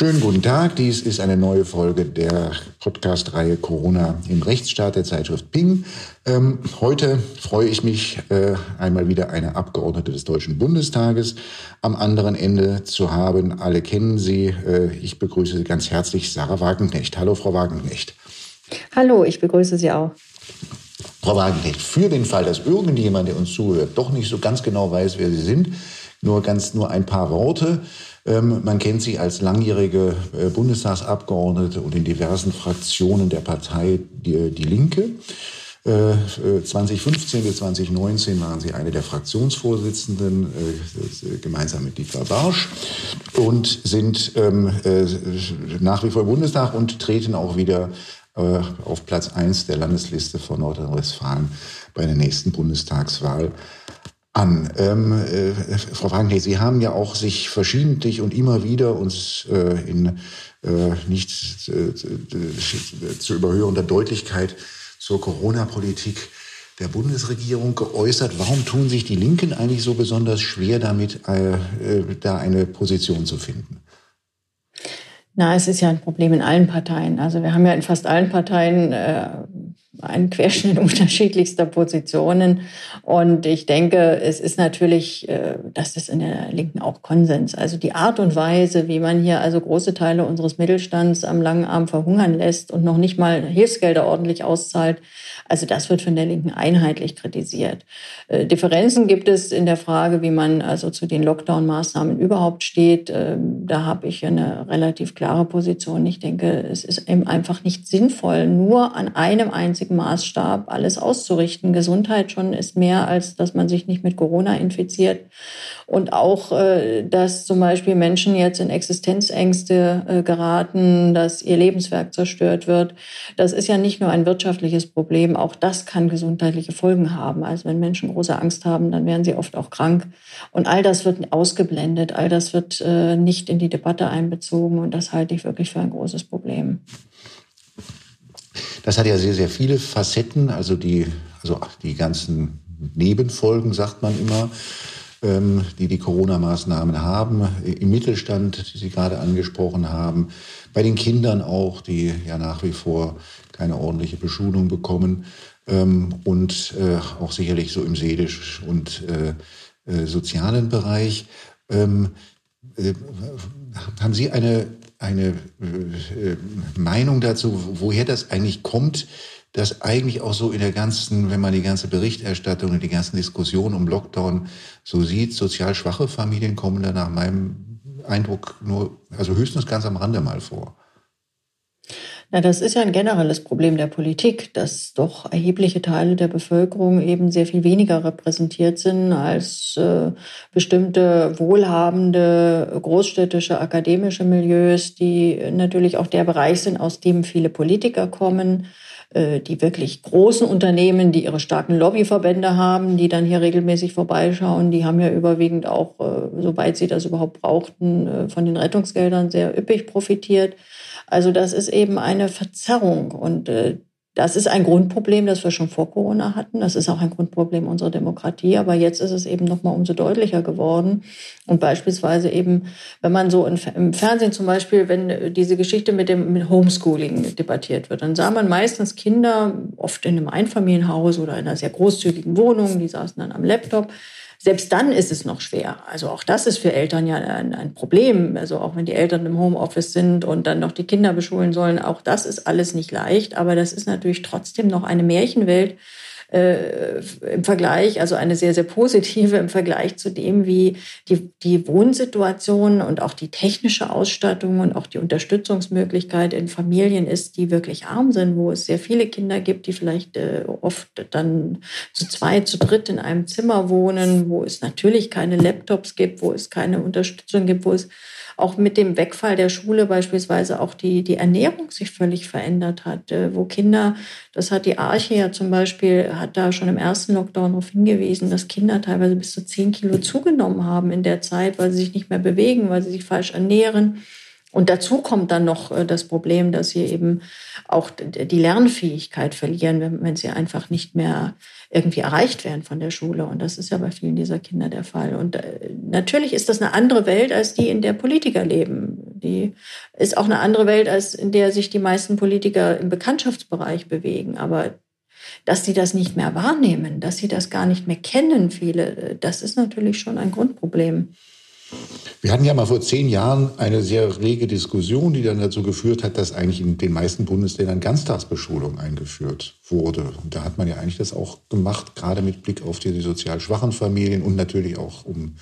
Schönen guten Tag. Dies ist eine neue Folge der Podcast-Reihe Corona im Rechtsstaat der Zeitschrift Ping. Ähm, heute freue ich mich, äh, einmal wieder eine Abgeordnete des Deutschen Bundestages am anderen Ende zu haben. Alle kennen sie. Äh, ich begrüße Sie ganz herzlich, Sarah Wagenknecht. Hallo, Frau Wagenknecht. Hallo, ich begrüße Sie auch. Frau Wagenknecht, für den Fall, dass irgendjemand, der uns zuhört, doch nicht so ganz genau weiß, wer Sie sind, nur ganz nur ein paar Worte. Ähm, man kennt sie als langjährige äh, Bundestagsabgeordnete und in diversen Fraktionen der Partei Die, die Linke. 2015 äh, bis 2019 waren sie eine der Fraktionsvorsitzenden äh, gemeinsam mit Dietmar Barsch und sind ähm, nach wie vor im Bundestag und treten auch wieder auf Platz 1 der Landesliste von Nordrhein-Westfalen bei der nächsten Bundestagswahl an. Ähm, äh, Frau Wagenknecht, Sie haben ja auch sich verschiedentlich und immer wieder uns äh, in äh, nicht äh, zu überhörender Deutlichkeit zur Corona-Politik der Bundesregierung geäußert. Warum tun sich die Linken eigentlich so besonders schwer damit, äh, äh, da eine Position zu finden? Na, es ist ja ein Problem in allen Parteien. Also wir haben ja in fast allen Parteien einen Querschnitt unterschiedlichster Positionen. Und ich denke, es ist natürlich, äh, das ist in der Linken auch Konsens. Also die Art und Weise, wie man hier also große Teile unseres Mittelstands am langen Arm verhungern lässt und noch nicht mal Hilfsgelder ordentlich auszahlt, also das wird von der Linken einheitlich kritisiert. Äh, Differenzen gibt es in der Frage, wie man also zu den Lockdown-Maßnahmen überhaupt steht. Ähm, da habe ich eine relativ klare Position. Ich denke, es ist eben einfach nicht sinnvoll, nur an einem einzigen Maßstab alles auszurichten. Gesundheit schon ist mehr, als dass man sich nicht mit Corona infiziert. Und auch, äh, dass zum Beispiel Menschen jetzt in Existenzängste äh, geraten, dass ihr Lebenswerk zerstört wird. Das ist ja nicht nur ein wirtschaftliches Problem, auch das kann gesundheitliche Folgen haben. Also wenn Menschen große Angst haben, dann werden sie oft auch krank. Und all das wird ausgeblendet, all das wird äh, nicht in die Debatte einbezogen. Und das halte ich wirklich für ein großes Problem. Das hat ja sehr, sehr viele Facetten, also die, also die ganzen Nebenfolgen, sagt man immer, ähm, die die Corona-Maßnahmen haben, im Mittelstand, die Sie gerade angesprochen haben, bei den Kindern auch, die ja nach wie vor keine ordentliche Beschulung bekommen ähm, und äh, auch sicherlich so im seelisch und äh, äh, sozialen Bereich. Ähm, äh, haben Sie eine, eine äh, Meinung dazu, woher das eigentlich kommt, dass eigentlich auch so in der ganzen, wenn man die ganze Berichterstattung und die ganzen Diskussionen um Lockdown so sieht, sozial schwache Familien kommen da nach meinem Eindruck nur, also höchstens ganz am Rande mal vor. Na, das ist ja ein generelles Problem der Politik, dass doch erhebliche Teile der Bevölkerung eben sehr viel weniger repräsentiert sind als äh, bestimmte wohlhabende großstädtische akademische Milieus, die natürlich auch der Bereich sind, aus dem viele Politiker kommen äh, die wirklich großen Unternehmen, die ihre starken Lobbyverbände haben, die dann hier regelmäßig vorbeischauen, die haben ja überwiegend auch, äh, soweit sie das überhaupt brauchten, äh, von den Rettungsgeldern sehr üppig profitiert. Also das ist eben eine Verzerrung und äh, das ist ein Grundproblem, das wir schon vor Corona hatten. Das ist auch ein Grundproblem unserer Demokratie. Aber jetzt ist es eben noch mal umso deutlicher geworden. Und beispielsweise eben, wenn man so im Fernsehen zum Beispiel, wenn diese Geschichte mit dem Homeschooling debattiert wird, dann sah man meistens Kinder, oft in einem Einfamilienhaus oder in einer sehr großzügigen Wohnung, die saßen dann am Laptop selbst dann ist es noch schwer. Also auch das ist für Eltern ja ein, ein, Problem. Also auch wenn die Eltern im Homeoffice sind und dann noch die Kinder beschulen sollen, auch das ist alles nicht leicht. Aber das ist natürlich trotzdem noch eine Märchenwelt, äh, im Vergleich, also eine sehr, sehr positive im Vergleich zu dem, wie die, die Wohnsituation und auch die technische Ausstattung und auch die Unterstützungsmöglichkeit in Familien ist, die wirklich arm sind, wo es sehr viele Kinder gibt, die vielleicht äh, oft dann zu zweit, zu dritt in einem Zimmer wohnen, wo es natürlich keine Laptops gibt, wo es keine Unterstützung gibt, wo es auch mit dem Wegfall der Schule beispielsweise auch die, die Ernährung sich völlig verändert hat, äh, wo Kinder, das hat die Arche ja zum Beispiel, hat da schon im ersten Lockdown darauf hingewiesen, dass Kinder teilweise bis zu zehn Kilo zugenommen haben in der Zeit, weil sie sich nicht mehr bewegen, weil sie sich falsch ernähren Und dazu kommt dann noch äh, das Problem, dass sie eben auch die Lernfähigkeit verlieren, wenn, sie einfach nicht mehr irgendwie erreicht werden von der Schule. Und das ist ja bei vielen dieser Kinder der Fall. Und äh, natürlich ist das eine andere Welt als die, in der Politiker leben. Die ist auch eine andere Welt, als in der sich die meisten Politiker im Bekanntschaftsbereich bewegen. Aber dass sie das nicht mehr wahrnehmen, dass sie das gar nicht mehr kennen, viele, äh, das ist natürlich schon ein Grundproblem. Wir hatten ja mal vor zehn Jahren eine sehr rege Diskussion, die dann dazu geführt hat, dass eigentlich in den meisten Bundesländern Ganztagsbeschulung eingeführt wurde. Und da hat man ja eigentlich das auch gemacht, gerade mit Blick auf die sozial schwachen Familien und natürlich auch um,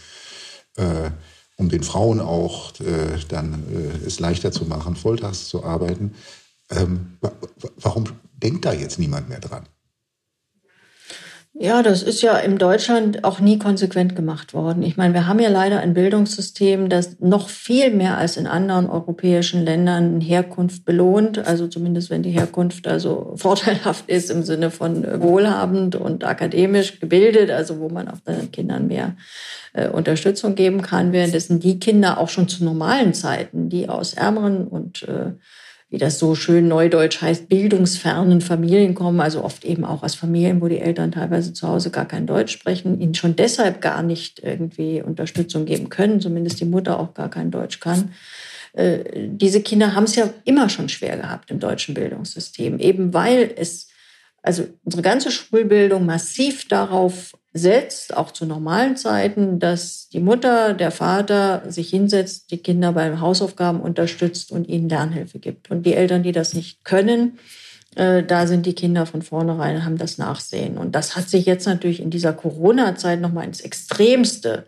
äh, um den Frauen auch äh, dann äh, es leichter zu machen, volltags zu arbeiten. Ähm, warum denkt da jetzt niemand mehr dran? Ja, das ist ja in Deutschland auch nie konsequent gemacht worden. Ich meine, wir haben ja leider ein Bildungssystem, das noch viel mehr als in anderen europäischen Ländern Herkunft belohnt. Also zumindest wenn die Herkunft also vorteilhaft ist im Sinne von wohlhabend und akademisch gebildet, also wo man auch den Kindern mehr äh, Unterstützung geben kann, währenddessen die Kinder auch schon zu normalen Zeiten, die aus ärmeren und äh, wie das so schön neudeutsch heißt, bildungsfernen Familien kommen, also oft eben auch aus Familien, wo die Eltern teilweise zu Hause gar kein Deutsch sprechen, ihnen schon deshalb gar nicht irgendwie Unterstützung geben können, zumindest die Mutter auch gar kein Deutsch kann. Äh, diese Kinder haben es ja immer schon schwer gehabt im deutschen Bildungssystem, eben weil es, also unsere ganze Schulbildung massiv darauf setzt, auch zu normalen Zeiten, dass die Mutter, der Vater sich hinsetzt, die Kinder beim Hausaufgaben unterstützt und ihnen Lernhilfe gibt. Und die Eltern, die das nicht können, äh, da sind die Kinder von vornherein, haben das Nachsehen. Und das hat sich jetzt natürlich in dieser Corona-Zeit nochmal ins Extremste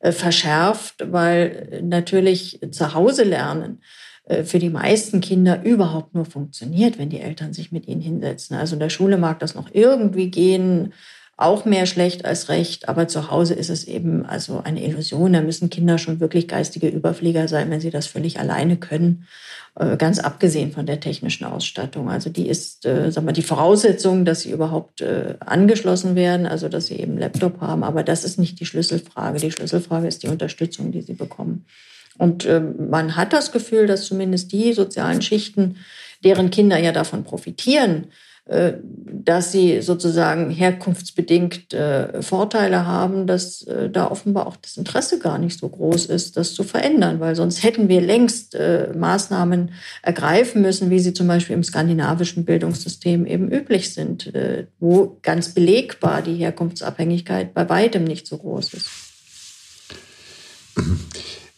äh, verschärft, weil natürlich zu Hause lernen äh, für die meisten Kinder überhaupt nur funktioniert, wenn die Eltern sich mit ihnen hinsetzen. Also in der Schule mag das noch irgendwie gehen, auch mehr schlecht als recht, aber zu Hause ist es eben also eine Illusion. Da müssen Kinder schon wirklich geistige Überflieger sein, wenn sie das völlig alleine können, äh, ganz abgesehen von der technischen Ausstattung. Also die ist, äh, sag mal, die Voraussetzung, dass sie überhaupt äh, angeschlossen werden, also dass sie eben Laptop haben, aber das ist nicht die Schlüsselfrage. Die Schlüsselfrage ist die Unterstützung, die sie bekommen. Und man hat das Gefühl, dass zumindest die sozialen Schichten, deren Kinder ja davon profitieren, dass sie sozusagen herkunftsbedingt äh, Vorteile haben, dass äh, da offenbar auch das Interesse gar nicht so groß ist, das zu verändern, weil sonst hätten wir längst Maßnahmen ergreifen müssen, wie sie zum Beispiel im skandinavischen Bildungssystem eben üblich sind, wo ganz belegbar die Herkunftsabhängigkeit bei weitem nicht so groß ist.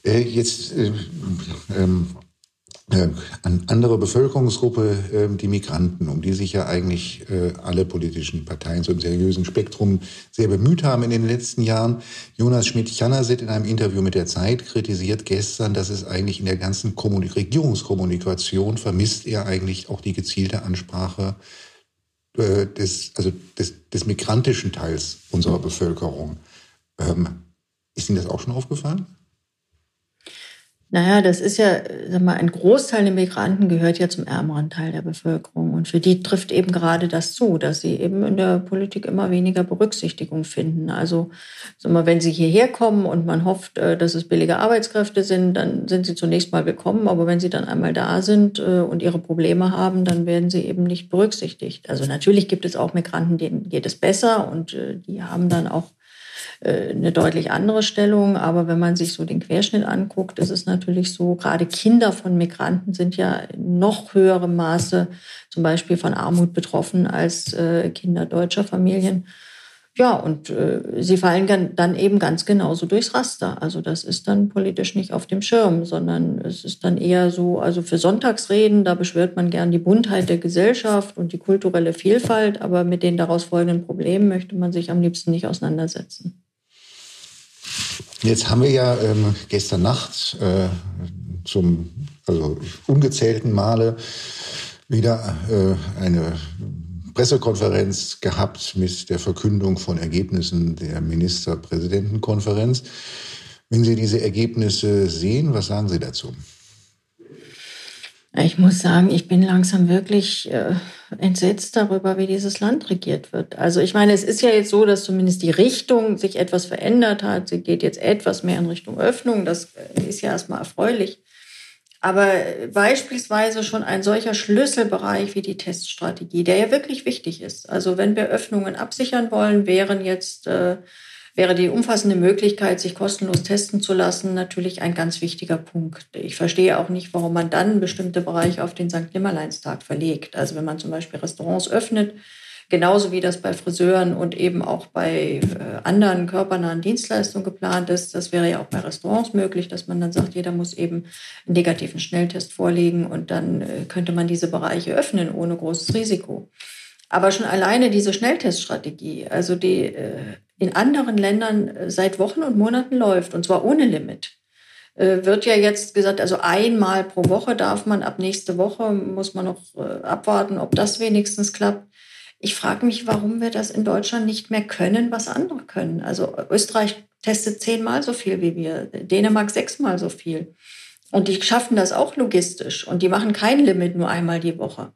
Jetzt ähm, äh, an andere Bevölkerungsgruppe, äh, die Migranten, um die sich ja eigentlich äh, alle politischen Parteien so im seriösen Spektrum sehr bemüht haben in den letzten Jahren. Jonas Schmidt-Chanasit in einem Interview mit der Zeit kritisiert gestern, dass es eigentlich in der ganzen Kommunik Regierungskommunikation vermisst er eigentlich auch die gezielte Ansprache des, also des, des migrantischen Teils unserer Bevölkerung. Ähm, ist Ihnen das auch schon aufgefallen? Naja, das ist ja, sag mal, ein Großteil der Migranten gehört ja zum ärmeren Teil der Bevölkerung. Und für die trifft eben gerade das zu, dass sie eben in der Politik immer weniger Berücksichtigung finden. Also, sag mal, wenn sie hierher kommen und man hofft, äh, dass es billige Arbeitskräfte sind, dann sind sie zunächst mal willkommen. Aber wenn sie dann einmal da sind äh, und ihre Probleme haben, dann werden sie eben nicht berücksichtigt. Also natürlich gibt es auch Migranten, denen geht es besser und äh, die haben dann auch eine deutlich andere Stellung. Aber wenn man sich so den Querschnitt anguckt, ist es natürlich so, gerade Kinder von Migranten sind ja in noch höherem Maße zum Beispiel von Armut betroffen als äh, Kinder deutscher Familien. Ja, und äh, sie fallen dann eben ganz genauso durchs Raster. Also das ist dann politisch nicht auf dem Schirm, sondern es ist dann eher so, also für Sonntagsreden, da beschwört man gern die Buntheit der Gesellschaft und die kulturelle Vielfalt, aber mit den daraus folgenden Problemen möchte man sich am liebsten nicht auseinandersetzen. Jetzt haben wir ja ähm, gestern Nacht äh, zum also ungezählten Male wieder äh, eine Pressekonferenz gehabt mit der Verkündung von Ergebnissen der Ministerpräsidentenkonferenz. Wenn Sie diese Ergebnisse sehen, was sagen Sie dazu? Ich muss sagen, ich bin langsam wirklich äh, entsetzt darüber, wie dieses Land regiert wird. Also ich meine, es ist ja jetzt so, dass zumindest die Richtung sich etwas verändert hat. Sie geht jetzt etwas mehr in Richtung Öffnung. Das äh, ist ja erstmal erfreulich. Aber beispielsweise schon ein solcher Schlüsselbereich wie die Teststrategie, der ja wirklich wichtig ist. Also wenn wir Öffnungen absichern wollen, wären jetzt äh, wäre die umfassende Möglichkeit, sich kostenlos testen zu lassen, natürlich ein ganz wichtiger Punkt. Ich verstehe auch nicht, warum man dann bestimmte Bereiche auf den St. Nimmerleinstag verlegt. Also wenn man zum Beispiel Restaurants öffnet, genauso wie das bei Friseuren und eben auch bei äh, anderen körpernahen Dienstleistungen geplant ist. Das wäre ja auch bei Restaurants möglich, dass man dann sagt, jeder muss eben einen negativen Schnelltest vorlegen und dann äh, könnte man diese Bereiche öffnen ohne großes Risiko. Aber schon alleine diese Schnellteststrategie, also die äh, in anderen Ländern äh, seit Wochen und Monaten läuft, und zwar ohne Limit, äh, wird ja jetzt gesagt, also einmal pro Woche darf man, ab nächste Woche muss man noch äh, abwarten, ob das wenigstens klappt. Ich frage mich, warum wir das in Deutschland nicht mehr können, was andere können. Also Österreich testet zehnmal so viel wie wir, Dänemark sechsmal so viel. Und die schaffen das auch logistisch und die machen kein Limit nur einmal die Woche.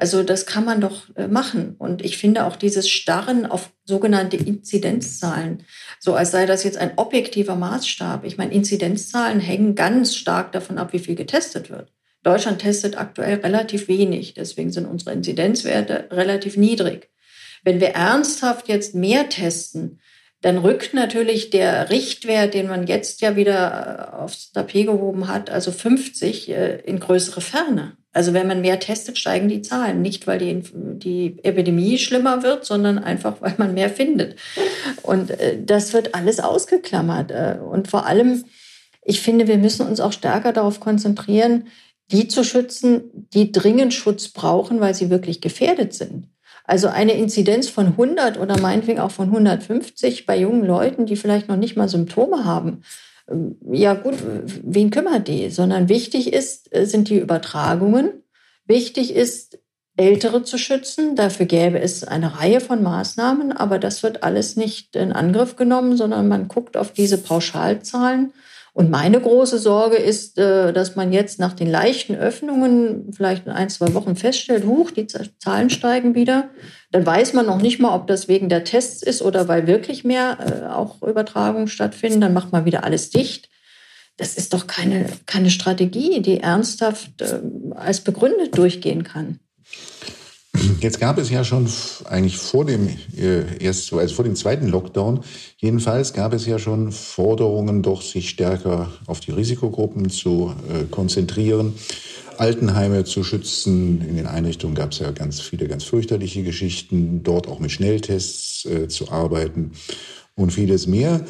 Also das kann man doch äh, machen. Und ich finde auch dieses Starren auf sogenannte Inzidenzzahlen, so als sei das jetzt ein objektiver Maßstab. Ich meine, Inzidenzzahlen hängen ganz stark davon ab, wie viel getestet wird. Deutschland testet aktuell relativ wenig, deswegen sind unsere Inzidenzwerte relativ niedrig. Wenn wir ernsthaft jetzt mehr testen, dann rückt natürlich der Richtwert, den man jetzt ja wieder äh, aufs Tapet gehoben hat, also 50, äh, in größere Ferne. Also wenn man mehr testet, steigen die Zahlen. Nicht, weil die, die Epidemie schlimmer wird, sondern einfach, weil man mehr findet. Und äh, das wird alles ausgeklammert. Äh, und vor allem, ich finde, wir müssen uns auch stärker darauf konzentrieren, die zu schützen, die dringend Schutz brauchen, weil sie wirklich gefährdet sind. Also eine Inzidenz von 100 oder meinetwegen auch von 150 bei jungen Leuten, die vielleicht noch nicht mal Symptome haben, ja gut, wen kümmert die? Sondern wichtig ist, äh, sind die Übertragungen. Wichtig ist, Ältere zu schützen. Dafür gäbe es eine Reihe von Maßnahmen, aber das wird alles nicht in Angriff genommen, sondern man guckt auf diese Pauschalzahlen und meine große Sorge ist, äh, dass man jetzt nach den leichten Öffnungen vielleicht in ein, zwei Wochen feststellt, huch, die Zahlen steigen wieder. Dann weiß man noch nicht mal, ob das wegen der Tests ist oder weil wirklich mehr äh, auch Übertragungen stattfinden. Dann macht man wieder alles dicht. Das ist doch keine, keine Strategie, die ernsthaft äh, als begründet durchgehen kann. Jetzt gab es ja schon eigentlich vor dem äh, erst also vor dem zweiten Lockdown jedenfalls gab es ja schon Forderungen, doch sich stärker auf die Risikogruppen zu äh, konzentrieren, Altenheime zu schützen. In den Einrichtungen gab es ja ganz viele ganz fürchterliche Geschichten, dort auch mit Schnelltests äh, zu arbeiten und vieles mehr.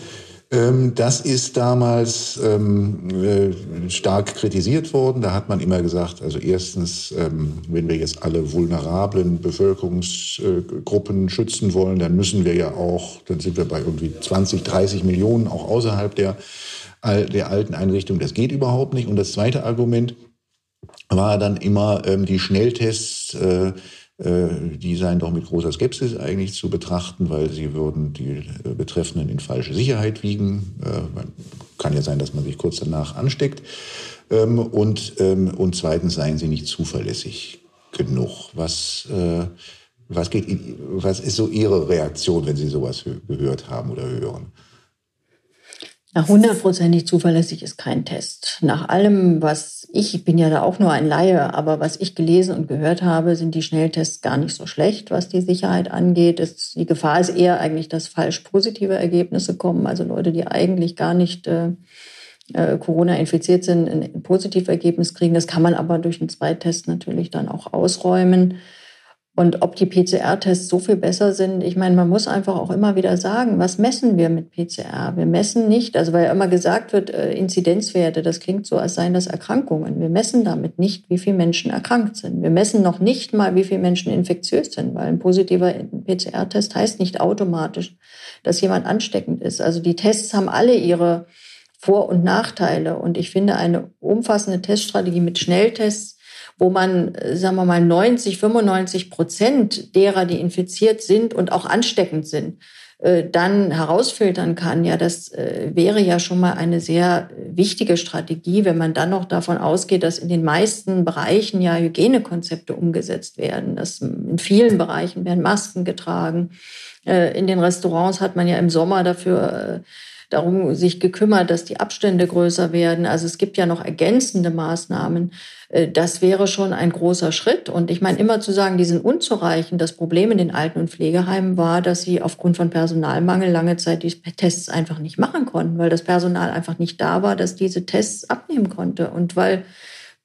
Ähm, das ist damals ähm, äh, stark kritisiert worden. Da hat man immer gesagt, also erstens, ähm, wenn wir jetzt alle vulnerablen Bevölkerungsgruppen schützen wollen, dann müssen wir ja auch, dann sind wir bei irgendwie 20, 30 Millionen auch außerhalb der, der alten Einrichtung. Das geht überhaupt nicht. Und das zweite Argument war dann immer die Schnelltests äh, äh, die seien doch mit großer Skepsis eigentlich zu betrachten, weil sie würden die äh, Betreffenden in falsche Sicherheit wiegen. Äh, kann ja sein, dass man sich kurz danach ansteckt. Ähm, und, ähm, und zweitens seien sie nicht zuverlässig genug. Was, was, geht, was ist so Ihre Reaktion, wenn Sie sowas gehört haben oder hören? Hundertprozentig zuverlässig ist kein Test. Nach allem, was ich, ich bin ja da auch nur ein Laie, aber was ich gelesen und gehört habe, sind die Schnelltests gar nicht so schlecht, was die Sicherheit angeht. Es, die Gefahr ist eher eigentlich, dass falsch positive Ergebnisse kommen. Also Leute, die eigentlich gar nicht äh, äh Corona infiziert sind, ein Positivergebnis kriegen. Das kann man aber durch einen Zweitest natürlich dann auch ausräumen. Und ob die PCR-Tests so viel besser sind, ich meine, man muss einfach auch immer wieder sagen, was messen wir mit PCR? Wir messen nicht, also weil immer gesagt wird, äh, Inzidenzwerte, das klingt so, als seien das Erkrankungen. Wir messen damit nicht, wie viele Menschen erkrankt sind. Wir messen noch nicht mal, wie viele Menschen infektiös sind, weil ein positiver PCR-Test heißt nicht automatisch, dass jemand ansteckend ist. Also die Tests haben alle ihre Vor- und Nachteile. Und ich finde, eine umfassende Teststrategie mit Schnelltests wo man, äh, sagen wir mal, 90, 95 Prozent derer, die infiziert sind und auch ansteckend sind, äh, dann herausfiltern kann, ja, das äh, wäre ja schon mal eine sehr wichtige Strategie, wenn man dann noch davon ausgeht, dass in den meisten Bereichen ja Hygienekonzepte umgesetzt werden. Dass in vielen Bereichen werden Masken getragen. In den Restaurants hat man ja im Sommer dafür darum sich gekümmert, dass die Abstände größer werden. Also es gibt ja noch ergänzende Maßnahmen. Äh, das wäre schon ein großer Schritt. Und ich meine, immer zu sagen, die sind unzureichend. Das Problem in den Alten- und Pflegeheimen war, dass sie aufgrund von Personalmangel lange Zeit die Tests einfach nicht machen konnten, weil das Personal einfach nicht da war, das diese Tests abnehmen konnte. Und weil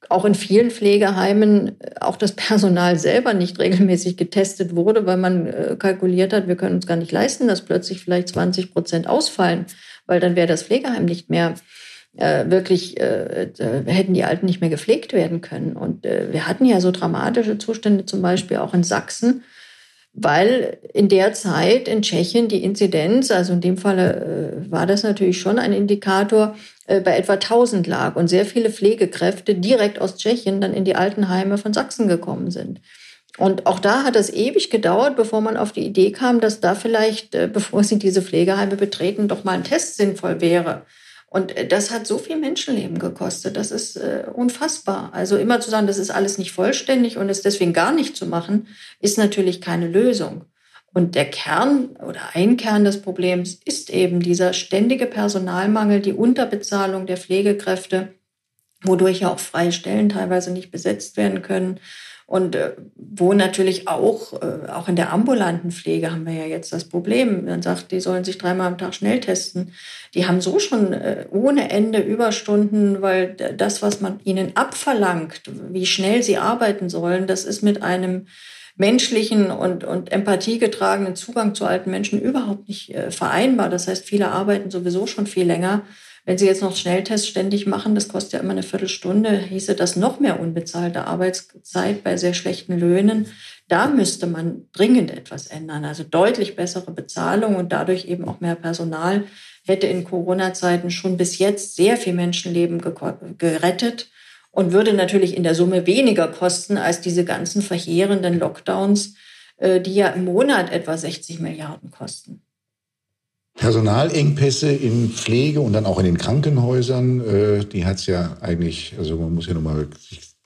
auch in vielen Pflegeheimen äh, auch das Personal selber nicht regelmäßig getestet wurde, weil man äh, kalkuliert hat, wir können uns gar nicht leisten, dass plötzlich vielleicht 20 Prozent ausfallen, weil dann wäre das Pflegeheim nicht mehr äh, wirklich, äh, hätten die Alten nicht mehr gepflegt werden können. Und äh, wir hatten ja so dramatische Zustände zum Beispiel auch in Sachsen, weil in der Zeit in Tschechien die Inzidenz, also in dem Falle äh, war das natürlich schon ein Indikator, äh, bei etwa 1000 lag und sehr viele Pflegekräfte direkt aus Tschechien dann in die Altenheime von Sachsen gekommen sind. Und auch da hat es ewig gedauert, bevor man auf die Idee kam, dass da vielleicht, äh, bevor sie diese Pflegeheime betreten, doch mal ein Test sinnvoll wäre. Und äh, das hat so viel Menschenleben gekostet. Das ist äh, unfassbar. Also immer zu sagen, das ist alles nicht vollständig und es deswegen gar nicht zu machen, ist natürlich keine Lösung. Und der Kern oder ein Kern des Problems ist eben dieser ständige Personalmangel, die Unterbezahlung der Pflegekräfte, wodurch ja auch freie Stellen teilweise nicht besetzt werden können. Und äh, wo natürlich auch, äh, auch in der ambulanten Pflege haben wir ja jetzt das Problem. Man sagt, die sollen sich dreimal am Tag schnell testen. Die haben so schon äh, ohne Ende Überstunden, weil das, was man ihnen abverlangt, wie schnell sie arbeiten sollen, das ist mit einem menschlichen und, und empathiegetragenen Zugang zu alten Menschen überhaupt nicht vereinbar. Das heißt, viele arbeiten sowieso schon viel länger wenn Sie jetzt noch Schnelltests ständig machen, das kostet ja immer eine Viertelstunde, hieße das noch mehr unbezahlte Arbeitszeit bei sehr schlechten Löhnen. Da müsste man dringend etwas ändern. Also deutlich bessere Bezahlung und dadurch eben auch mehr Personal hätte in Corona-Zeiten schon bis jetzt sehr viel Menschenleben gerettet und würde natürlich in der Summe weniger kosten als diese ganzen verheerenden Lockdowns, äh, die ja im Monat etwa 60 Milliarden kosten. Personalengpässe in Pflege und dann auch in den Krankenhäusern, äh, die hat es ja eigentlich, also man muss ja nochmal ein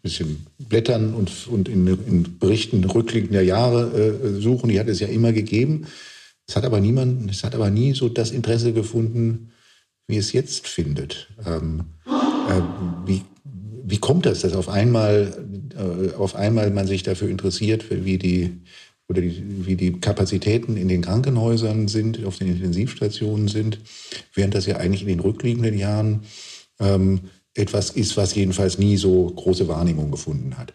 bisschen blättern und, und in, in Berichten rückliegender Jahre äh, suchen, die hat es ja immer gegeben. Es hat aber niemand, es hat aber nie so das Interesse gefunden, wie es jetzt findet. Ähm, äh, wie, wie kommt das, dass auf einmal, äh, auf einmal man sich dafür interessiert, wie die oder die, wie die Kapazitäten in den Krankenhäusern sind, auf den Intensivstationen sind, während das ja eigentlich in den rückliegenden Jahren ähm, etwas ist, was jedenfalls nie so große Wahrnehmung gefunden hat.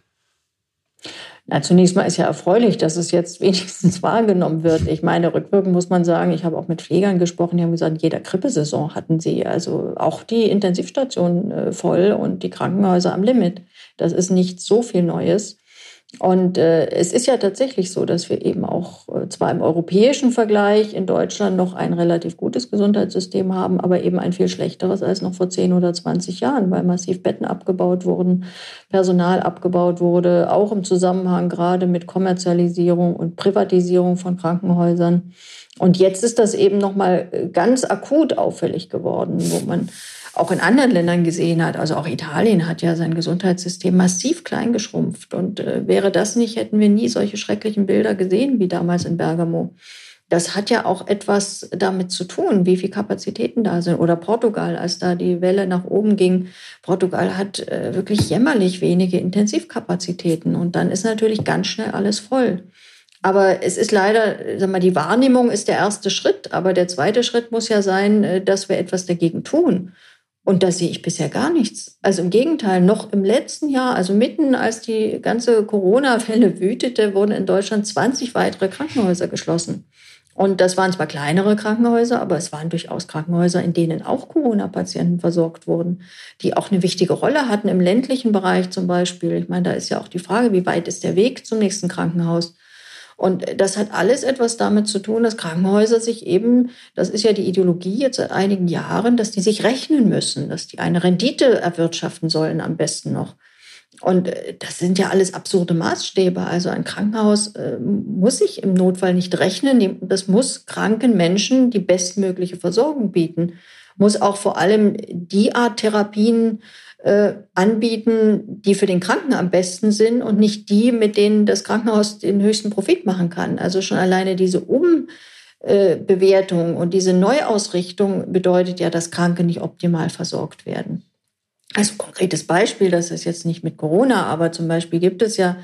Na, zunächst mal ist ja erfreulich, dass es jetzt wenigstens wahrgenommen wird. Ich meine, rückwirkend muss man sagen, ich habe auch mit Pflegern gesprochen, die haben gesagt, jeder Grippesaison hatten sie also auch die Intensivstationen äh, voll und die Krankenhäuser am Limit. Das ist nicht so viel Neues. Und äh, es ist ja tatsächlich so, dass wir eben auch äh, zwar im europäischen Vergleich in Deutschland noch ein relativ gutes Gesundheitssystem haben, aber eben ein viel schlechteres als noch vor 10 oder 20 Jahren, weil massiv Betten abgebaut wurden, Personal abgebaut wurde, auch im Zusammenhang gerade mit Kommerzialisierung und Privatisierung von Krankenhäusern. Und jetzt ist das eben noch mal äh, ganz akut auffällig geworden, wo man auch in anderen Ländern gesehen hat. Also auch Italien hat ja sein Gesundheitssystem massiv klein geschrumpft. Und äh, wäre das nicht, hätten wir nie solche schrecklichen Bilder gesehen wie damals in Bergamo. Das hat ja auch etwas damit zu tun, wie viele Kapazitäten da sind. Oder Portugal, als da die Welle nach oben ging. Portugal hat äh, wirklich jämmerlich wenige Intensivkapazitäten. Und dann ist natürlich ganz schnell alles voll. Aber es ist leider, sag mal, die Wahrnehmung ist der erste Schritt. Aber der zweite Schritt muss ja sein, äh, dass wir etwas dagegen tun. Und da sehe ich bisher gar nichts. Also im Gegenteil, noch im letzten Jahr, also mitten als die ganze Corona-Fälle wütete, wurden in Deutschland 20 weitere Krankenhäuser geschlossen. Und das waren zwar kleinere Krankenhäuser, aber es waren durchaus Krankenhäuser, in denen auch Corona-Patienten versorgt wurden, die auch eine wichtige Rolle hatten im ländlichen Bereich zum Beispiel. Ich meine, da ist ja auch die Frage, wie weit ist der Weg zum nächsten Krankenhaus? Und das hat alles etwas damit zu tun, dass Krankenhäuser sich eben, das ist ja die Ideologie jetzt seit einigen Jahren, dass die sich rechnen müssen, dass die eine Rendite erwirtschaften sollen am besten noch. Und äh, das sind ja alles absurde Maßstäbe. Also ein Krankenhaus äh, muss sich im Notfall nicht rechnen. Das muss kranken Menschen die bestmögliche Versorgung bieten. Muss auch vor allem die Art Therapien anbieten, die für den Kranken am besten sind und nicht die, mit denen das Krankenhaus den höchsten Profit machen kann. Also schon alleine diese Um äh, Bewertung. Und diese Neuausrichtung bedeutet ja, dass Kranke nicht optimal versorgt werden. Also konkretes Beispiel, das ist jetzt nicht mit Corona, aber zum Beispiel gibt es ja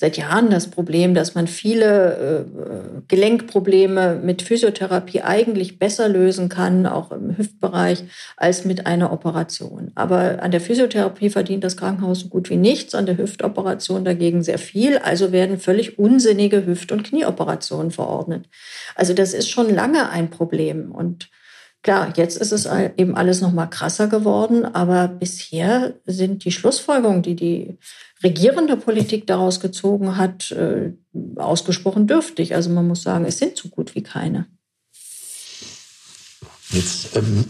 seit Jahren das Problem, dass man viele äh, Gelenkprobleme mit Physiotherapie eigentlich besser lösen kann, auch im Hüftbereich, als mit einer Operation. Aber an der Physiotherapie verdient das Krankenhaus so gut wie nichts, an der Hüftoperation dagegen sehr viel. Also werden völlig unsinnige Hüft- und Knieoperationen verordnet. Also das ist schon lange ein Problem und Klar, jetzt ist es eben alles noch mal krasser geworden, aber bisher sind die Schlussfolgerungen, die die regierende Politik daraus gezogen hat, äh, ausgesprochen dürftig. Also man muss sagen, es sind so gut wie keine. Jetzt ähm,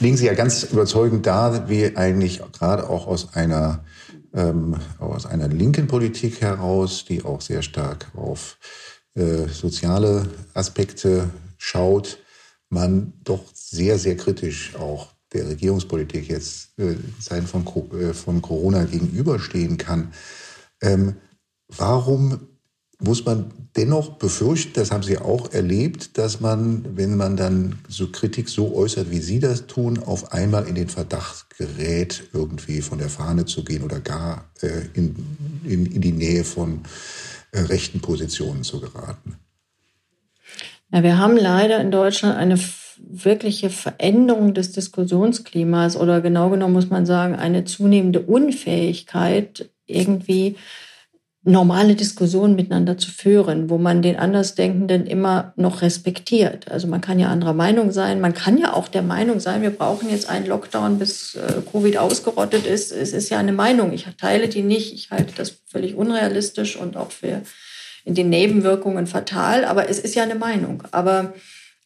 legen Sie ja ganz überzeugend dar, wie eigentlich gerade auch aus einer ähm, aus einer linken Politik heraus, die auch sehr stark auf äh, soziale Aspekte schaut, man doch sehr, sehr kritisch auch der Regierungspolitik jetzt äh, Zeiten von, äh, von Corona gegenüberstehen kann. Ähm, warum muss man dennoch befürchten, das haben Sie auch erlebt, dass man, wenn man dann so Kritik so äußert, wie Sie das tun, auf einmal in den Verdacht gerät, irgendwie von der Fahne zu gehen oder gar äh, in, in, in, die Nähe von äh, rechten Positionen zu geraten? Ja, wir haben leider in Deutschland eine wirkliche Veränderung des Diskussionsklimas oder genau genommen muss man sagen, eine zunehmende Unfähigkeit, irgendwie normale Diskussionen miteinander zu führen, wo man den Andersdenkenden immer noch respektiert. Also man kann ja anderer Meinung sein, man kann ja auch der Meinung sein, wir brauchen jetzt einen Lockdown, bis äh, Covid ausgerottet ist. Es ist ja eine Meinung. Ich teile die nicht. Ich halte das völlig unrealistisch und auch für in den Nebenwirkungen fatal. Aber es ist ja eine Meinung. Aber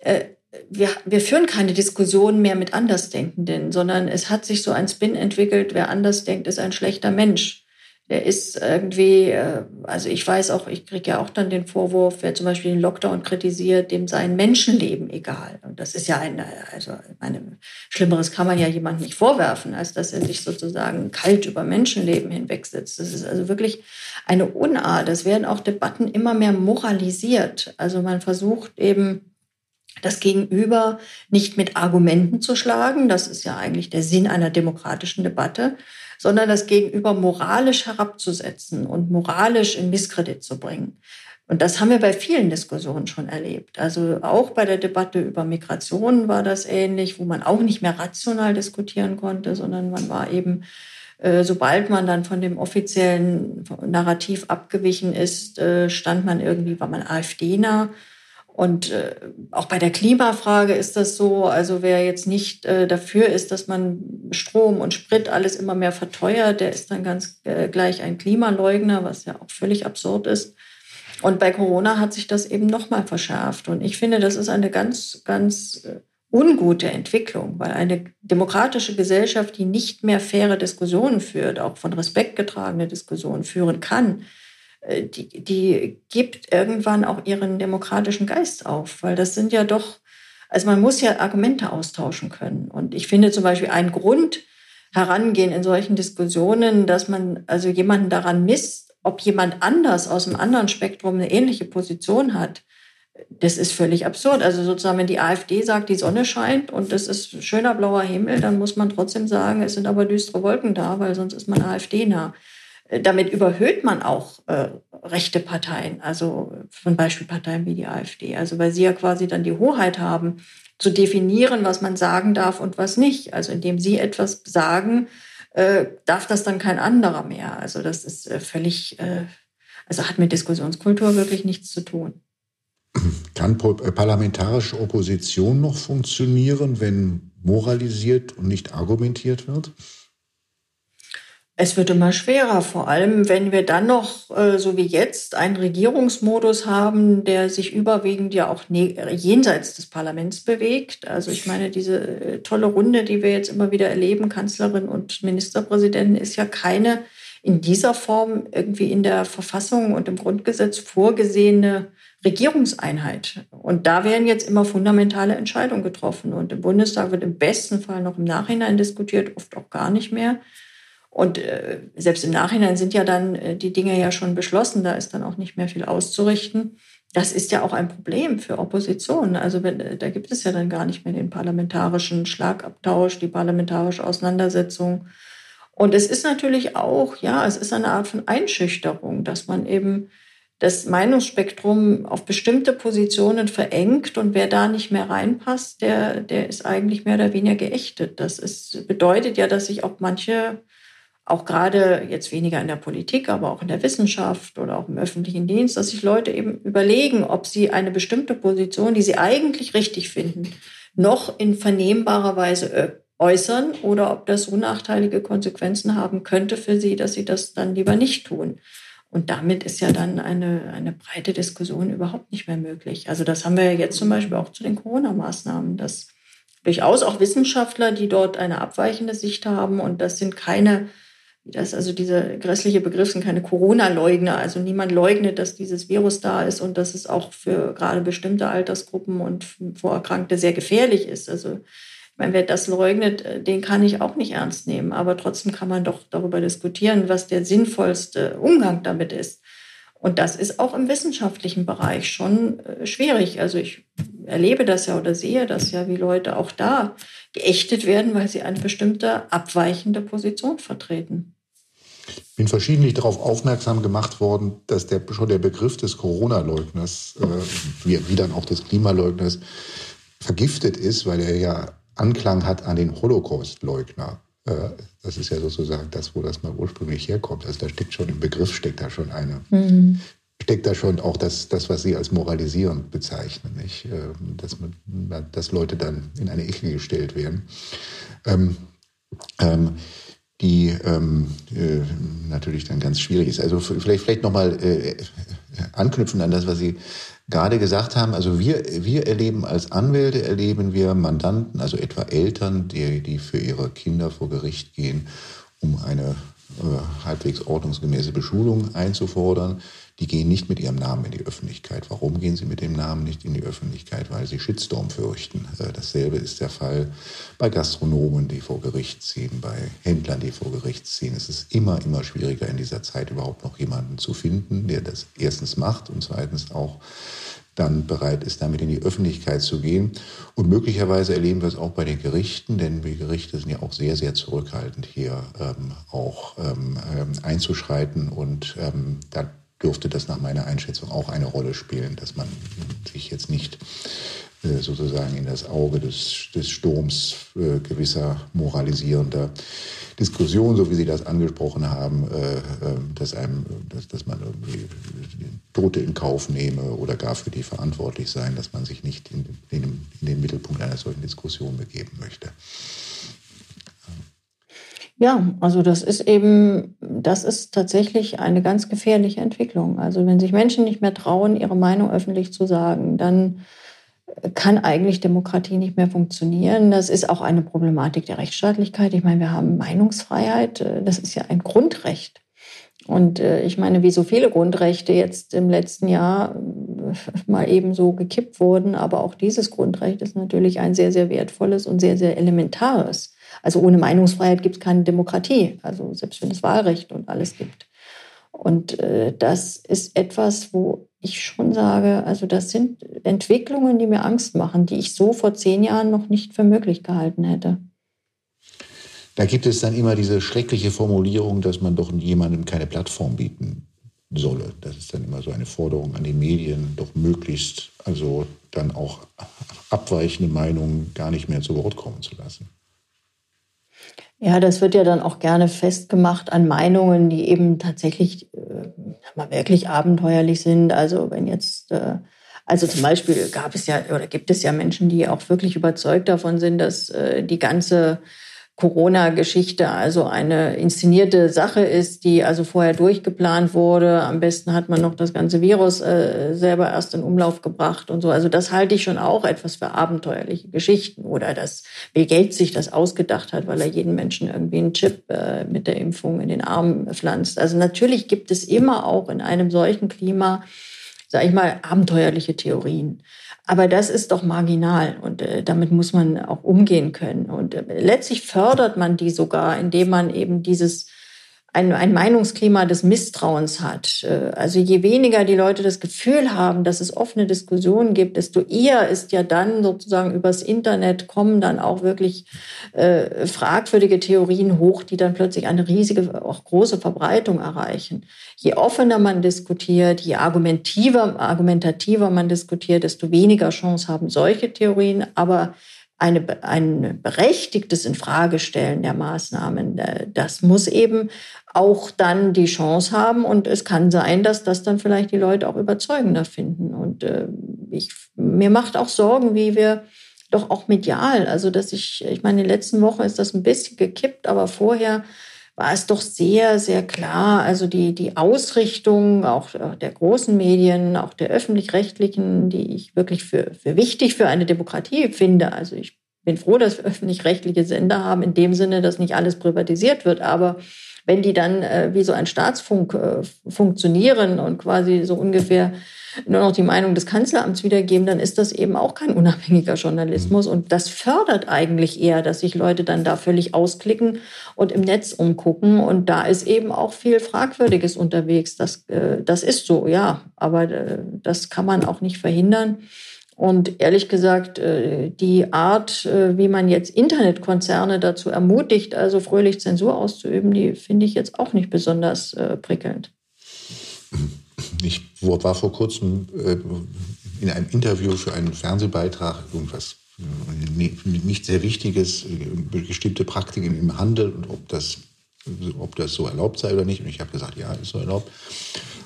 äh, wir, wir führen keine Diskussion mehr mit Andersdenkenden, sondern es hat sich so ein Spin entwickelt, wer anders denkt, ist ein schlechter Mensch. Der ist irgendwie, äh, also ich weiß auch, ich kriege ja auch dann den Vorwurf, wer zum Beispiel den Lockdown kritisiert, dem sei Menschenleben egal. Und das ist ja ein, also meine, Schlimmeres kann man ja jemandem nicht vorwerfen, als dass er sich sozusagen kalt über Menschenleben hinwegsetzt. Das ist also wirklich eine Unart. Es werden auch Debatten immer mehr moralisiert. Also man versucht eben, das Gegenüber nicht mit Argumenten zu schlagen, das ist ja eigentlich der Sinn einer demokratischen Debatte, sondern das Gegenüber moralisch herabzusetzen und moralisch in Misskredit zu bringen. Und das haben wir bei vielen Diskussionen schon erlebt. Also auch bei der Debatte über Migration war das ähnlich, wo man auch nicht mehr rational diskutieren konnte, sondern man war eben, äh, sobald man dann von dem offiziellen Narrativ abgewichen ist, äh, stand man irgendwie, war man AfD-nah und äh, auch bei der Klimafrage ist das so. Also wer jetzt nicht äh, dafür ist, dass man Strom und Sprit alles immer mehr verteuert, der ist dann ganz äh, gleich ein Klimaleugner, was ja auch völlig absurd ist. Und bei Corona hat sich das eben nochmal verschärft. Und ich finde, das ist eine ganz, ganz äh, ungute Entwicklung, weil eine demokratische Gesellschaft, die nicht mehr faire Diskussionen führt, auch von Respekt getragene Diskussionen führen kann, die, die gibt irgendwann auch ihren demokratischen Geist auf, weil das sind ja doch, also man muss ja Argumente austauschen können. Und ich finde zum Beispiel ein Grund herangehen in solchen Diskussionen, dass man also jemanden daran misst, ob jemand anders aus einem anderen Spektrum eine ähnliche Position hat, das ist völlig absurd. Also sozusagen, wenn die AfD sagt, die Sonne scheint und das ist schöner blauer Himmel, dann muss man trotzdem sagen, es sind aber düstere Wolken da, weil sonst ist man AfD nah. Äh, damit überhöht man auch äh, rechte Parteien, also zum Beispiel Parteien wie die AfD. Also weil sie ja quasi dann die Hoheit haben, zu definieren, was man sagen darf und was nicht. Also indem sie etwas sagen, äh, darf das dann kein anderer mehr. Also das ist äh, völlig, äh, also hat mit Diskussionskultur wirklich nichts zu tun. Kann äh, parlamentarische Opposition noch funktionieren, wenn moralisiert und nicht argumentiert wird? Es wird immer schwerer, vor allem wenn wir dann noch, äh, so wie jetzt, einen Regierungsmodus haben, der sich überwiegend ja auch jenseits des Parlaments bewegt. Also ich meine, diese äh, tolle Runde, die wir jetzt immer wieder erleben, Kanzlerin und Ministerpräsidenten, ist ja keine in dieser Form irgendwie in der Verfassung und im Grundgesetz vorgesehene Regierungseinheit. Und da werden jetzt immer fundamentale Entscheidungen getroffen. Und im Bundestag wird im besten Fall noch im Nachhinein diskutiert, oft auch gar nicht mehr. Und äh, selbst im Nachhinein sind ja dann äh, die Dinge ja schon beschlossen, da ist dann auch nicht mehr viel auszurichten. das ist ja auch ein Problem für Opposition. Also wenn, da gibt es ja dann gar nicht mehr den parlamentarischen Schlagabtausch, die parlamentarische Auseinandersetzung. Und es ist natürlich auch, ja, es ist eine Art von Einschüchterung, dass man eben das Meinungsspektrum auf bestimmte Positionen verengt und wer da nicht mehr reinpasst, der, der ist eigentlich mehr oder weniger geächtet. Das ist, bedeutet ja, dass sich auch manche, auch gerade jetzt weniger in der Politik, aber auch in der Wissenschaft oder auch im öffentlichen Dienst, dass sich Leute eben überlegen, ob sie eine bestimmte Position, die sie eigentlich richtig finden, noch in vernehmbarer Weise äußern oder ob das so nachteilige Konsequenzen haben könnte für sie, dass sie das dann lieber nicht tun. Und damit ist ja dann eine, eine breite Diskussion überhaupt nicht mehr möglich. Also das haben wir jetzt zum Beispiel auch zu den Corona-Maßnahmen, dass durchaus auch Wissenschaftler, die dort eine abweichende Sicht haben und das sind keine, das also dieser grässliche Begriff sind keine Corona-Leugner. Also niemand leugnet, dass dieses Virus da ist und dass es auch für gerade bestimmte Altersgruppen und Vorerkrankte sehr gefährlich ist. Also ich meine, wer das leugnet, äh, den kann ich auch nicht ernst nehmen. Aber trotzdem kann man doch darüber diskutieren, was der sinnvollste Umgang damit ist. Und das ist auch im wissenschaftlichen Bereich schon äh, schwierig. Also ich erlebe das ja oder sehe das ja, wie Leute auch da geächtet werden, weil sie eine bestimmte abweichende Position vertreten. Ich bin verschiedentlich darauf aufmerksam gemacht worden, dass der, schon der Begriff des Corona-Leugners, äh, wie, wie dann auch des Klimaleugners, vergiftet ist, weil er ja Anklang hat an den Holocaust-Leugner. Äh, das ist ja sozusagen das, wo das mal ursprünglich herkommt. Also da steckt schon im Begriff steckt da schon eine, mhm. steckt da schon auch das, das, was Sie als moralisierend bezeichnen, nicht? Ähm, dass, man, dass Leute dann in eine Ecke gestellt werden. Ähm, ähm, die ähm, äh, natürlich dann ganz schwierig ist. Also vielleicht, vielleicht nochmal äh, anknüpfen an das, was Sie gerade gesagt haben, also wir, wir erleben als Anwälte, erleben wir Mandanten, also etwa Eltern, die, die für ihre Kinder vor Gericht gehen, um eine äh, halbwegs ordnungsgemäße Beschulung einzufordern. Die gehen nicht mit ihrem Namen in die Öffentlichkeit. Warum gehen sie mit dem Namen nicht in die Öffentlichkeit? Weil sie Shitstorm fürchten. Äh, dasselbe ist der Fall bei Gastronomen, die vor Gericht ziehen, bei Händlern, die vor Gericht ziehen. Es ist immer, immer schwieriger in dieser Zeit überhaupt noch jemanden zu finden, der das erstens macht und zweitens auch dann bereit ist, damit in die Öffentlichkeit zu gehen. Und möglicherweise erleben wir es auch bei den Gerichten, denn die Gerichte sind ja auch sehr, sehr zurückhaltend hier ähm, auch ähm, ähm einzuschreiten und ähm, da dürfte das nach meiner Einschätzung auch eine Rolle spielen, dass man sich jetzt nicht sozusagen in das Auge des, des Sturms äh, gewisser moralisierender Diskussionen, so wie Sie das angesprochen haben, äh, äh, dass, einem, dass, dass man irgendwie Tote in Kauf nehme oder gar für die verantwortlich sein, dass man sich nicht in, in, in den Mittelpunkt einer solchen Diskussion begeben möchte. Ja, also das ist eben, das ist tatsächlich eine ganz gefährliche Entwicklung. Also wenn sich Menschen nicht mehr trauen, ihre Meinung öffentlich zu sagen, dann kann eigentlich Demokratie nicht mehr funktionieren. Das ist auch eine Problematik der Rechtsstaatlichkeit. Ich meine, wir haben Meinungsfreiheit, das ist ja ein Grundrecht. Und äh, ich meine, wie so viele Grundrechte jetzt im letzten Jahr mal eben so gekippt wurden, aber auch dieses Grundrecht ist natürlich ein sehr, sehr wertvolles und sehr, sehr elementares. Also ohne Meinungsfreiheit gibt es keine Demokratie, also selbst wenn es Wahlrecht und alles gibt. Und äh, das ist etwas, wo ich schon sage, also das sind Entwicklungen, die mir Angst machen, die ich so vor zehn Jahren noch nicht für möglich gehalten hätte. Da gibt es dann immer diese schreckliche Formulierung, dass man doch jemandem keine Plattform bieten solle. Das ist dann immer so eine Forderung an die Medien, doch möglichst also dann auch abweichende Meinungen gar nicht mehr zu Wort kommen zu lassen. Ja, das wird ja dann auch gerne festgemacht an Meinungen, die eben tatsächlich äh, mal wirklich abenteuerlich sind. Also wenn jetzt, äh, also zum Beispiel gab es ja oder gibt es ja Menschen, die auch wirklich überzeugt davon sind, dass äh, die ganze Corona-Geschichte also eine inszenierte Sache ist, die also vorher durchgeplant wurde. Am besten hat man noch das ganze Virus äh, selber erst in Umlauf gebracht und so. Also das halte ich schon auch etwas für abenteuerliche Geschichten oder dass Bill Gates sich das ausgedacht hat, weil er jeden Menschen irgendwie einen Chip äh, mit der Impfung in den Arm pflanzt. Also natürlich gibt es immer auch in einem solchen Klima, sage ich mal, abenteuerliche Theorien. Aber das ist doch marginal und äh, damit muss man auch umgehen können. Und äh, letztlich fördert man die sogar, indem man eben dieses ein, ein Meinungsklima des Misstrauens hat. Äh, also je weniger die Leute das Gefühl haben, dass es offene Diskussionen gibt, desto eher ist ja dann sozusagen übers Internet kommen dann auch wirklich äh, fragwürdige Theorien hoch, die dann plötzlich eine riesige, auch große Verbreitung erreichen. Je offener man diskutiert, je argumentativer, argumentativer man diskutiert, desto weniger Chance haben solche Theorien. Aber eine, ein berechtigtes Infragestellen der Maßnahmen, äh, das muss eben auch dann die Chance haben. Und es kann sein, dass das dann vielleicht die Leute auch überzeugender finden. Und äh, ich, mir macht auch Sorgen, wie wir doch auch medial, also dass ich, ich meine, in den letzten Wochen ist das ein bisschen gekippt, aber vorher war es doch sehr, sehr klar. Also die, die Ausrichtung auch der großen Medien, auch der öffentlich-rechtlichen, die ich wirklich für, für wichtig für eine Demokratie finde. Also ich bin froh, dass wir öffentlich-rechtliche Sender haben, in dem Sinne, dass nicht alles privatisiert wird. Aber wenn die dann äh, wie so ein Staatsfunk äh, funktionieren und quasi so ungefähr nur noch die Meinung des Kanzleramts wiedergeben, dann ist das eben auch kein unabhängiger Journalismus. Und das fördert eigentlich eher, dass sich Leute dann da völlig ausklicken und im Netz umgucken. Und da ist eben auch viel Fragwürdiges unterwegs. Das, äh, das ist so, ja. Aber äh, das kann man auch nicht verhindern. Und ehrlich gesagt, äh, die Art, äh, wie man jetzt Internetkonzerne dazu ermutigt, also fröhlich Zensur auszuüben, die finde ich jetzt auch nicht besonders äh, prickelnd. Ich war vor kurzem in einem Interview für einen Fernsehbeitrag irgendwas nicht sehr Wichtiges, bestimmte Praktiken im Handel und ob das, ob das so erlaubt sei oder nicht. Und ich habe gesagt, ja, ist so erlaubt.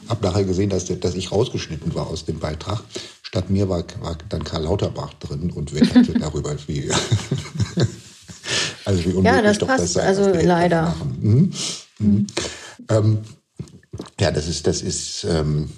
Habe nachher gesehen, dass, dass ich rausgeschnitten war aus dem Beitrag. Statt mir war, war dann Karl Lauterbach drin und wetterte darüber, wie, also wie unmöglich ja, das doch passt, das sei. Also leider. Mhm. Mhm. Mhm. Ähm, ja, das ist, das ist, ähm,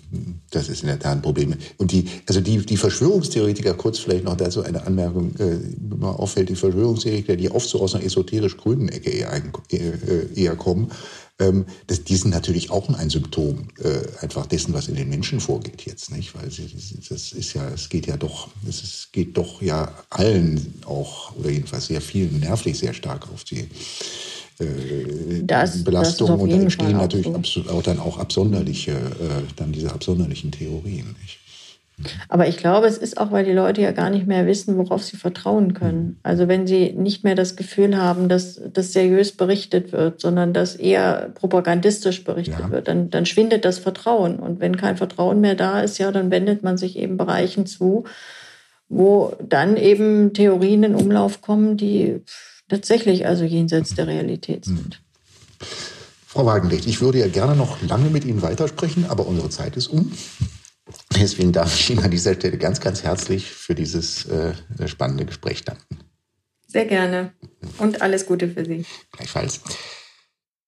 das ist in der Tat ein Problem. Und die, also die, die Verschwörungstheoretiker, kurz vielleicht noch dazu eine Anmerkung, äh, mir auffällt, die Verschwörungstheoretiker, die oft so aus einer esoterisch-grünen Ecke eher, eher, eher kommen, ähm, das, die sind natürlich auch ein Symptom äh, einfach dessen, was in den Menschen vorgeht jetzt, nicht? Weil sie, das ist ja, es geht ja doch, es geht doch ja allen auch, oder jedenfalls sehr vielen nervlich sehr stark auf die äh, das, Belastungen und da entstehen natürlich so. auch dann auch absonderliche, äh, dann diese absonderlichen Theorien. Nicht? Aber ich glaube, es ist auch, weil die Leute ja gar nicht mehr wissen, worauf sie vertrauen können. Mhm. Also wenn sie nicht mehr das Gefühl haben, dass das seriös berichtet wird, sondern dass eher propagandistisch berichtet ja. wird, dann, dann schwindet das Vertrauen. Und wenn kein Vertrauen mehr da ist, ja, dann wendet man sich eben Bereichen zu, wo dann eben Theorien in Umlauf kommen, die tatsächlich also jenseits der Realität hm. sind. Frau Wagenlicht, ich würde ja gerne noch lange mit Ihnen weitersprechen, aber unsere Zeit ist um. Deswegen darf ich Ihnen an dieser Stelle ganz, ganz herzlich für dieses äh, spannende Gespräch danken. Sehr gerne und alles Gute für Sie. Gleichfalls.